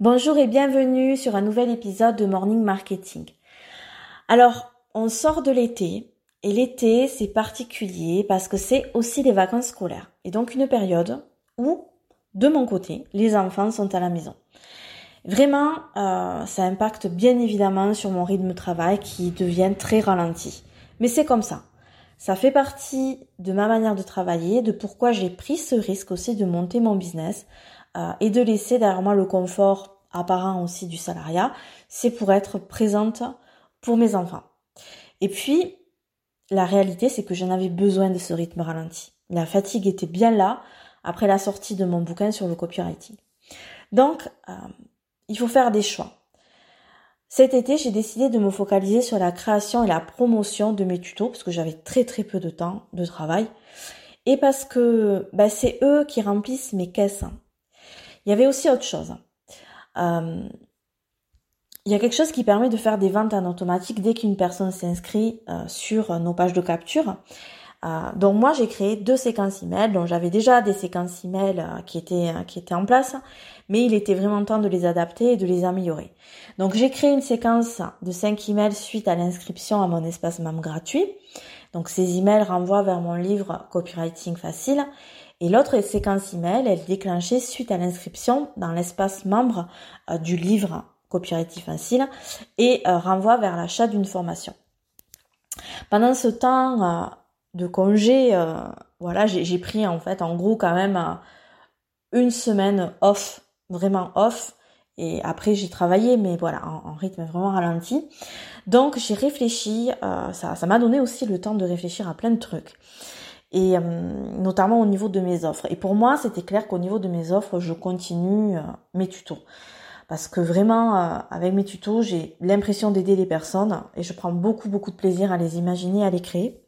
Bonjour et bienvenue sur un nouvel épisode de Morning Marketing. Alors, on sort de l'été et l'été c'est particulier parce que c'est aussi les vacances scolaires et donc une période où, de mon côté, les enfants sont à la maison. Vraiment, euh, ça impacte bien évidemment sur mon rythme de travail qui devient très ralenti. Mais c'est comme ça. Ça fait partie de ma manière de travailler, de pourquoi j'ai pris ce risque aussi de monter mon business euh, et de laisser derrière moi le confort apparent aussi du salariat, c'est pour être présente pour mes enfants. Et puis, la réalité, c'est que j'en avais besoin de ce rythme ralenti. La fatigue était bien là après la sortie de mon bouquin sur le copywriting. Donc, euh, il faut faire des choix. Cet été, j'ai décidé de me focaliser sur la création et la promotion de mes tutos parce que j'avais très très peu de temps de travail et parce que bah, c'est eux qui remplissent mes caisses. Il y avait aussi autre chose. Euh, il y a quelque chose qui permet de faire des ventes en automatique dès qu'une personne s'inscrit euh, sur nos pages de capture. Euh, donc moi j'ai créé deux séquences email, donc j'avais déjà des séquences email qui étaient qui étaient en place, mais il était vraiment temps de les adapter et de les améliorer. Donc j'ai créé une séquence de 5 emails suite à l'inscription à mon espace MAM gratuit. Donc ces emails renvoient vers mon livre Copywriting facile et l'autre séquence email, elle est déclenchée suite à l'inscription dans l'espace membre euh, du livre Copywriting Facile et euh, renvoie vers l'achat d'une formation. Pendant ce temps euh, de congé, voilà, j'ai pris en fait en gros quand même une semaine off, vraiment off. Et après j'ai travaillé, mais voilà, en, rythme vraiment ralenti. Donc j'ai réfléchi, ça m'a donné aussi le temps de réfléchir à plein de trucs et euh, notamment au niveau de mes offres. Et pour moi, c'était clair qu'au niveau de mes offres, je continue euh, mes tutos. Parce que vraiment, euh, avec mes tutos, j'ai l'impression d'aider les personnes et je prends beaucoup, beaucoup de plaisir à les imaginer, à les créer.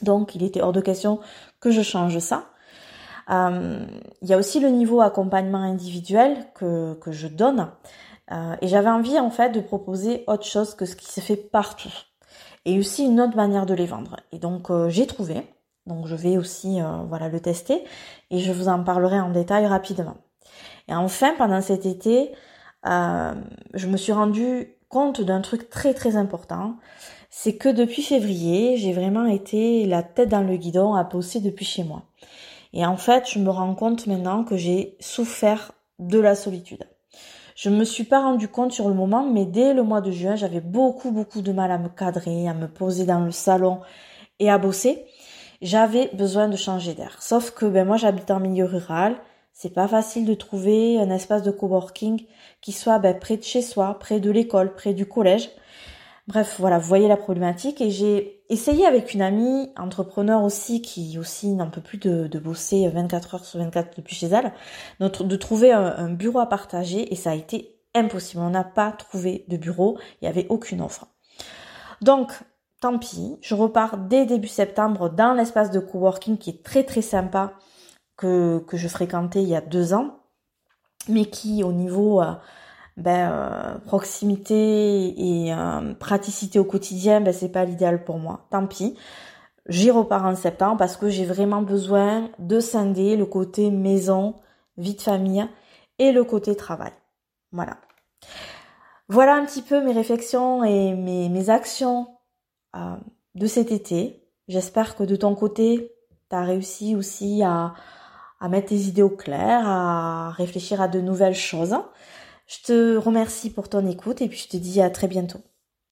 Donc, il était hors de question que je change ça. il y a aussi le niveau accompagnement individuel que, que je donne. et j'avais envie, en fait, de proposer autre chose que ce qui se fait partout. Et aussi une autre manière de les vendre. Et donc, j'ai trouvé donc je vais aussi euh, voilà le tester et je vous en parlerai en détail rapidement. Et enfin, pendant cet été, euh, je me suis rendu compte d'un truc très très important, c'est que depuis février, j'ai vraiment été la tête dans le guidon à bosser depuis chez moi. Et en fait, je me rends compte maintenant que j'ai souffert de la solitude. Je me suis pas rendu compte sur le moment, mais dès le mois de juin, j'avais beaucoup beaucoup de mal à me cadrer, à me poser dans le salon et à bosser j'avais besoin de changer d'air. Sauf que ben moi j'habite en milieu rural, c'est pas facile de trouver un espace de coworking qui soit ben, près de chez soi, près de l'école, près du collège. Bref, voilà, vous voyez la problématique et j'ai essayé avec une amie entrepreneur aussi qui aussi n'en peut plus de, bosser 24 heures sur 24 depuis chez elle, de trouver un, un bureau à partager et ça a été impossible. On n'a pas trouvé de bureau, il n'y avait aucune offre. Donc, tant pis, je repars dès début septembre dans l'espace de coworking qui est très très sympa que, que je fréquentais il y a deux ans, mais qui au niveau euh, ben, euh, proximité et euh, praticité au quotidien, ben, c'est pas l'idéal pour moi. Tant pis. J'y repars en septembre parce que j'ai vraiment besoin de scinder le côté maison, vie de famille et le côté travail. Voilà. Voilà un petit peu mes réflexions et mes, mes actions euh, de cet été. J'espère que de ton côté, tu as réussi aussi à, à mettre tes idées au clair, à réfléchir à de nouvelles choses. Je te remercie pour ton écoute et puis je te dis à très bientôt.